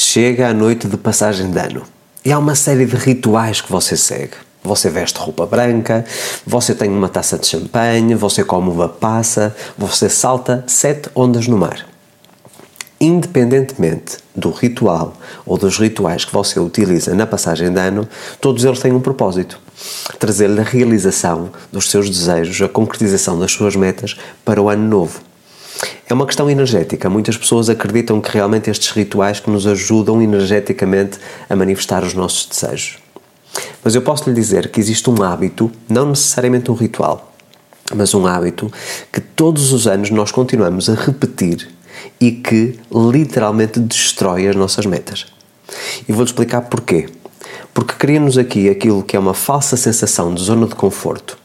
Chega a noite de passagem de ano e há uma série de rituais que você segue. Você veste roupa branca, você tem uma taça de champanhe, você come uva passa, você salta sete ondas no mar. Independentemente do ritual ou dos rituais que você utiliza na passagem de ano, todos eles têm um propósito: trazer-lhe a realização dos seus desejos, a concretização das suas metas para o ano novo. É uma questão energética. Muitas pessoas acreditam que realmente estes rituais que nos ajudam energeticamente a manifestar os nossos desejos. Mas eu posso lhe dizer que existe um hábito, não necessariamente um ritual, mas um hábito que todos os anos nós continuamos a repetir e que literalmente destrói as nossas metas. E vou-lhe explicar porquê. Porque cria-nos aqui aquilo que é uma falsa sensação de zona de conforto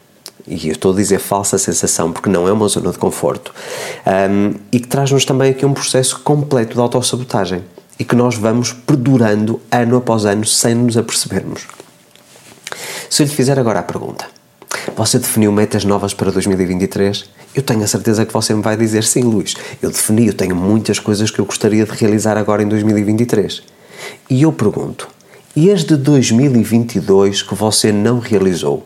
e eu estou a dizer falsa sensação porque não é uma zona de conforto, um, e que traz-nos também aqui um processo completo de autossabotagem e que nós vamos perdurando ano após ano sem nos apercebermos. Se eu lhe fizer agora a pergunta, você definiu metas novas para 2023? Eu tenho a certeza que você me vai dizer sim, Luís. Eu defini, eu tenho muitas coisas que eu gostaria de realizar agora em 2023. E eu pergunto, e as de 2022 que você não realizou?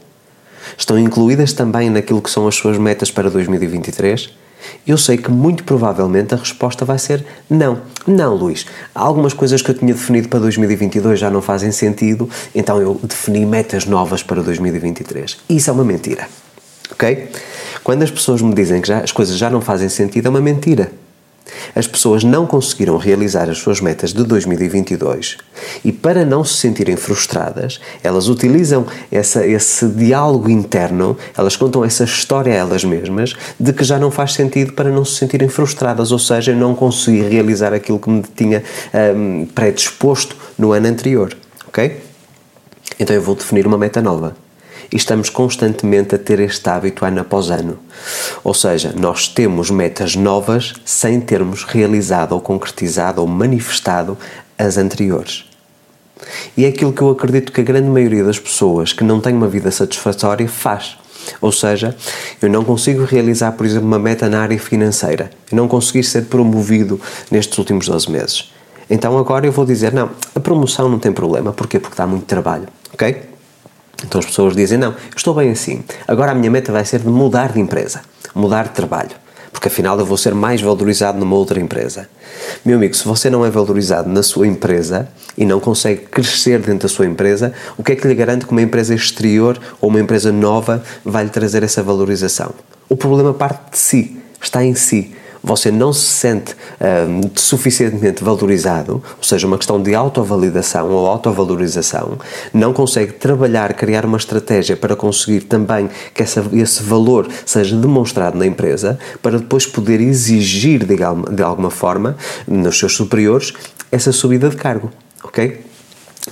Estão incluídas também naquilo que são as suas metas para 2023? Eu sei que muito provavelmente a resposta vai ser não. Não, Luís. Algumas coisas que eu tinha definido para 2022 já não fazem sentido, então eu defini metas novas para 2023. Isso é uma mentira. Ok? Quando as pessoas me dizem que já, as coisas já não fazem sentido, é uma mentira. As pessoas não conseguiram realizar as suas metas de 2022 e, para não se sentirem frustradas, elas utilizam essa, esse diálogo interno, elas contam essa história a elas mesmas de que já não faz sentido para não se sentirem frustradas, ou seja, não consegui realizar aquilo que me tinha um, predisposto no ano anterior. Ok? Então eu vou definir uma meta nova e estamos constantemente a ter este hábito ano após ano. Ou seja, nós temos metas novas sem termos realizado ou concretizado ou manifestado as anteriores. E é aquilo que eu acredito que a grande maioria das pessoas que não têm uma vida satisfatória faz. Ou seja, eu não consigo realizar, por exemplo, uma meta na área financeira. Eu não consegui ser promovido nestes últimos 12 meses. Então agora eu vou dizer, não, a promoção não tem problema. Porquê? Porque dá muito trabalho, ok? Então as pessoas dizem: Não, eu estou bem assim. Agora a minha meta vai ser de mudar de empresa, mudar de trabalho. Porque afinal eu vou ser mais valorizado numa outra empresa. Meu amigo, se você não é valorizado na sua empresa e não consegue crescer dentro da sua empresa, o que é que lhe garante que uma empresa exterior ou uma empresa nova vai lhe trazer essa valorização? O problema parte de si, está em si você não se sente um, suficientemente valorizado, ou seja, uma questão de autovalidação ou autovalorização, não consegue trabalhar, criar uma estratégia para conseguir também que essa, esse valor seja demonstrado na empresa, para depois poder exigir de, de alguma forma nos seus superiores essa subida de cargo, ok?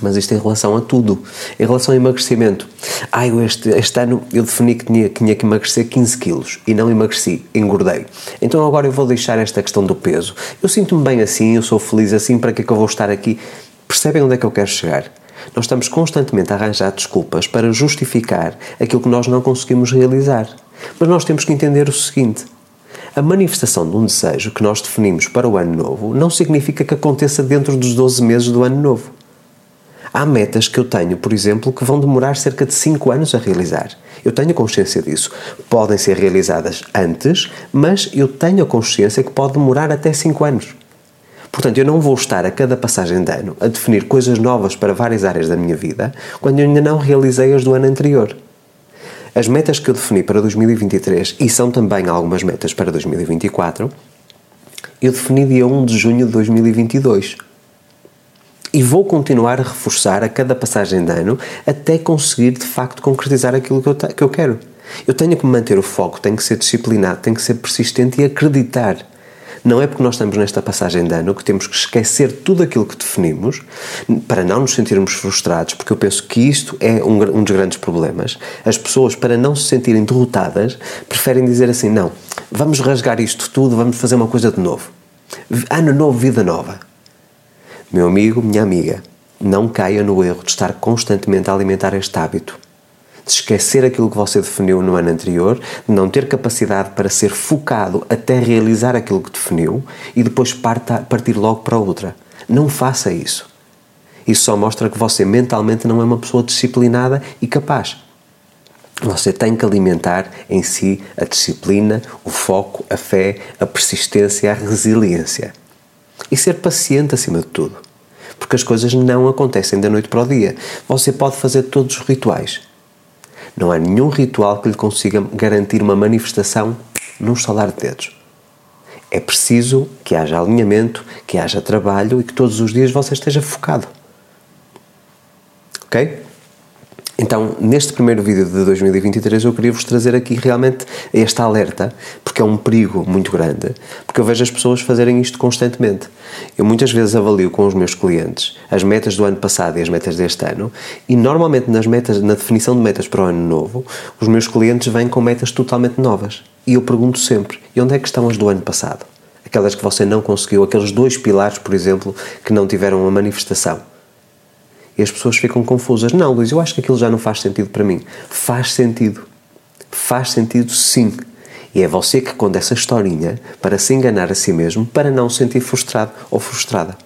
Mas isto em relação a tudo. Em relação ao emagrecimento. Ah, eu este, este ano eu defini que tinha, que tinha que emagrecer 15 quilos e não emagreci, engordei. Então agora eu vou deixar esta questão do peso. Eu sinto-me bem assim, eu sou feliz assim, para que é que eu vou estar aqui? Percebem onde é que eu quero chegar? Nós estamos constantemente a arranjar desculpas para justificar aquilo que nós não conseguimos realizar. Mas nós temos que entender o seguinte: a manifestação de um desejo que nós definimos para o ano novo não significa que aconteça dentro dos 12 meses do ano novo. Há metas que eu tenho, por exemplo, que vão demorar cerca de 5 anos a realizar. Eu tenho consciência disso. Podem ser realizadas antes, mas eu tenho a consciência que pode demorar até 5 anos. Portanto, eu não vou estar a cada passagem de ano a definir coisas novas para várias áreas da minha vida quando eu ainda não realizei as do ano anterior. As metas que eu defini para 2023, e são também algumas metas para 2024, eu defini dia 1 de junho de 2022 e vou continuar a reforçar a cada passagem de ano até conseguir de facto concretizar aquilo que eu, que eu quero. Eu tenho que manter o foco, tenho que ser disciplinado, tenho que ser persistente e acreditar. Não é porque nós estamos nesta passagem de ano que temos que esquecer tudo aquilo que definimos para não nos sentirmos frustrados, porque eu penso que isto é um, um dos grandes problemas. As pessoas, para não se sentirem derrotadas, preferem dizer assim: não, vamos rasgar isto tudo, vamos fazer uma coisa de novo. Ano novo, vida nova. Meu amigo, minha amiga, não caia no erro de estar constantemente a alimentar este hábito. De esquecer aquilo que você definiu no ano anterior, de não ter capacidade para ser focado até realizar aquilo que definiu e depois parta, partir logo para outra. Não faça isso. Isso só mostra que você mentalmente não é uma pessoa disciplinada e capaz. Você tem que alimentar em si a disciplina, o foco, a fé, a persistência, a resiliência. E ser paciente acima de tudo. Porque as coisas não acontecem da noite para o dia. Você pode fazer todos os rituais. Não há nenhum ritual que lhe consiga garantir uma manifestação num estalar de dedos. É preciso que haja alinhamento, que haja trabalho e que todos os dias você esteja focado. Ok? Então, neste primeiro vídeo de 2023, eu queria vos trazer aqui realmente este alerta, porque é um perigo muito grande, porque eu vejo as pessoas fazerem isto constantemente. Eu muitas vezes avalio com os meus clientes as metas do ano passado e as metas deste ano, e normalmente nas metas, na definição de metas para o ano novo, os meus clientes vêm com metas totalmente novas. E eu pergunto sempre: e onde é que estão as do ano passado? Aquelas que você não conseguiu, aqueles dois pilares, por exemplo, que não tiveram uma manifestação. E as pessoas ficam confusas. Não, Luís, eu acho que aquilo já não faz sentido para mim. Faz sentido. Faz sentido sim. E é você que conta essa historinha para se enganar a si mesmo, para não se sentir frustrado ou frustrada.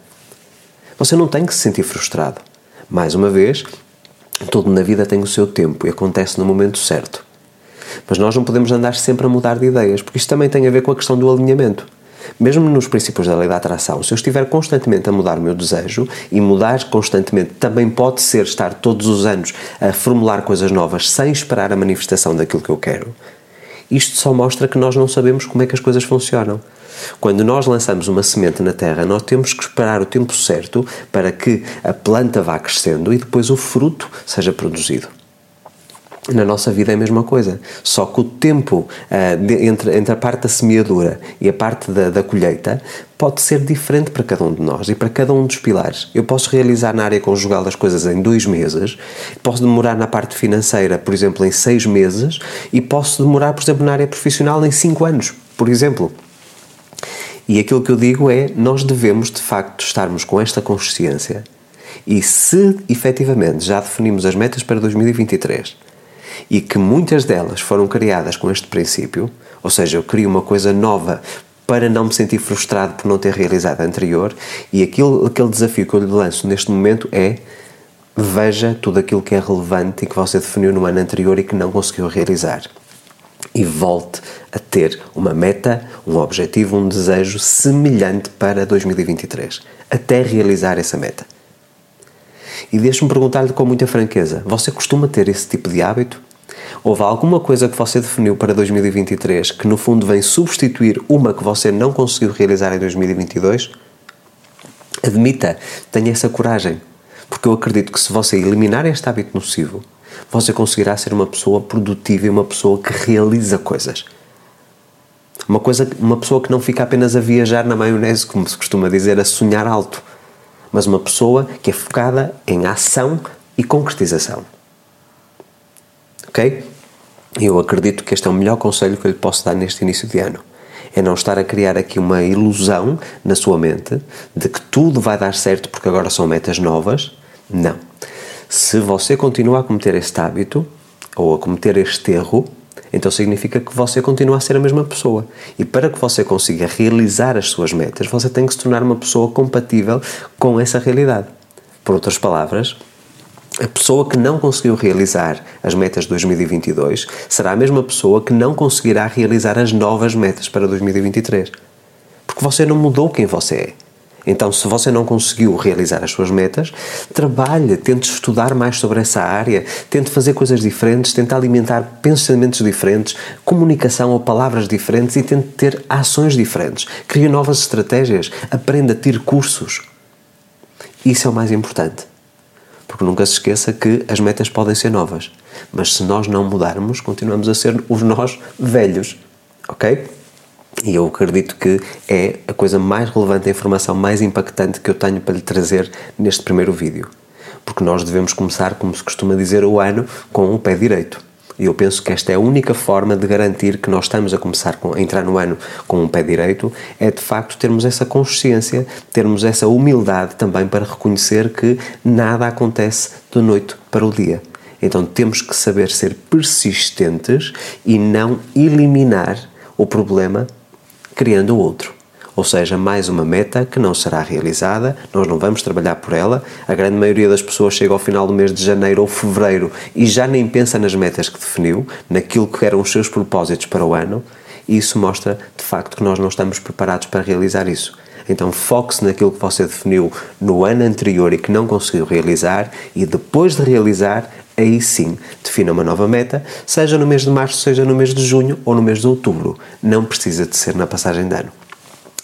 Você não tem que se sentir frustrado. Mais uma vez, tudo na vida tem o seu tempo e acontece no momento certo. Mas nós não podemos andar sempre a mudar de ideias, porque isto também tem a ver com a questão do alinhamento. Mesmo nos princípios da lei da atração, se eu estiver constantemente a mudar o meu desejo, e mudar constantemente também pode ser estar todos os anos a formular coisas novas sem esperar a manifestação daquilo que eu quero, isto só mostra que nós não sabemos como é que as coisas funcionam. Quando nós lançamos uma semente na terra, nós temos que esperar o tempo certo para que a planta vá crescendo e depois o fruto seja produzido. Na nossa vida é a mesma coisa, só que o tempo uh, de, entre, entre a parte da semeadura e a parte da, da colheita pode ser diferente para cada um de nós e para cada um dos pilares. Eu posso realizar na área conjugal as coisas em dois meses, posso demorar na parte financeira, por exemplo, em seis meses, e posso demorar, por exemplo, na área profissional em cinco anos, por exemplo. E aquilo que eu digo é: nós devemos de facto estarmos com esta consciência e se efetivamente já definimos as metas para 2023 e que muitas delas foram criadas com este princípio, ou seja, eu crio uma coisa nova para não me sentir frustrado por não ter realizado a anterior, e aquilo, aquele desafio que eu lhe lanço neste momento é veja tudo aquilo que é relevante e que você definiu no ano anterior e que não conseguiu realizar. E volte a ter uma meta, um objetivo, um desejo semelhante para 2023, até realizar essa meta. E deixe-me perguntar-lhe com muita franqueza: você costuma ter esse tipo de hábito? Houve alguma coisa que você definiu para 2023 que no fundo vem substituir uma que você não conseguiu realizar em 2022? Admita, tenha essa coragem, porque eu acredito que se você eliminar este hábito nocivo, você conseguirá ser uma pessoa produtiva e uma pessoa que realiza coisas. Uma, coisa, uma pessoa que não fica apenas a viajar na maionese, como se costuma dizer, a sonhar alto, mas uma pessoa que é focada em ação e concretização. Ok? Eu acredito que este é o melhor conselho que eu lhe posso dar neste início de ano. É não estar a criar aqui uma ilusão na sua mente de que tudo vai dar certo porque agora são metas novas. Não. Se você continua a cometer este hábito ou a cometer este erro, então significa que você continua a ser a mesma pessoa. E para que você consiga realizar as suas metas, você tem que se tornar uma pessoa compatível com essa realidade. Por outras palavras, a pessoa que não conseguiu realizar as metas de 2022 será a mesma pessoa que não conseguirá realizar as novas metas para 2023. Porque você não mudou quem você é. Então, se você não conseguiu realizar as suas metas, trabalhe, tente estudar mais sobre essa área, tente fazer coisas diferentes, tente alimentar pensamentos diferentes, comunicação ou palavras diferentes e tente ter ações diferentes. Crie novas estratégias, aprenda a ter cursos. Isso é o mais importante. Porque nunca se esqueça que as metas podem ser novas, mas se nós não mudarmos, continuamos a ser os nós velhos, ok? E eu acredito que é a coisa mais relevante, a informação mais impactante que eu tenho para lhe trazer neste primeiro vídeo. Porque nós devemos começar, como se costuma dizer, o ano com o pé direito. E eu penso que esta é a única forma de garantir que nós estamos a começar a entrar no ano com um pé direito, é de facto termos essa consciência, termos essa humildade também para reconhecer que nada acontece da noite para o dia. Então temos que saber ser persistentes e não eliminar o problema criando outro. Ou seja, mais uma meta que não será realizada, nós não vamos trabalhar por ela. A grande maioria das pessoas chega ao final do mês de janeiro ou fevereiro e já nem pensa nas metas que definiu, naquilo que eram os seus propósitos para o ano. E isso mostra, de facto, que nós não estamos preparados para realizar isso. Então foque-se naquilo que você definiu no ano anterior e que não conseguiu realizar e depois de realizar, aí sim defina uma nova meta, seja no mês de março, seja no mês de junho ou no mês de outubro. Não precisa de ser na passagem de ano.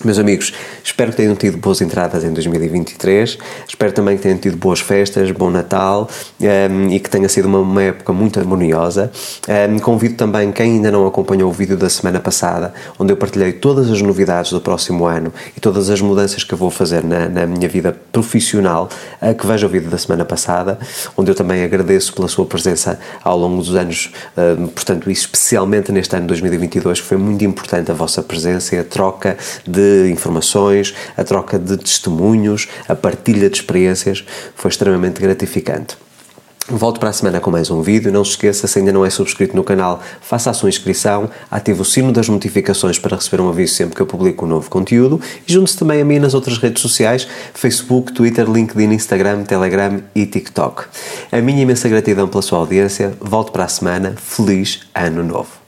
Meus amigos, espero que tenham tido boas entradas em 2023, espero também que tenham tido boas festas, bom Natal um, ehm, e que tenha sido uma, uma época muito harmoniosa. Um, ehm, convido também quem ainda não acompanhou o vídeo da semana passada, onde eu partilhei todas as novidades do próximo ano e todas as mudanças que eu vou fazer na, na minha vida profissional, uh, que veja o vídeo da semana passada, onde eu também agradeço pela sua presença ao longo dos anos, uh, portanto, especialmente neste ano 2022, que foi muito importante a vossa presença e a troca de informações, a troca de testemunhos, a partilha de experiências foi extremamente gratificante. Volto para a semana com mais um vídeo. Não se esqueça, se ainda não é subscrito no canal, faça a sua inscrição, ative o sino das notificações para receber um aviso sempre que eu publico um novo conteúdo e junte-se também a mim nas outras redes sociais: Facebook, Twitter, LinkedIn, Instagram, Telegram e TikTok. A minha imensa gratidão pela sua audiência. Volto para a semana. Feliz Ano Novo!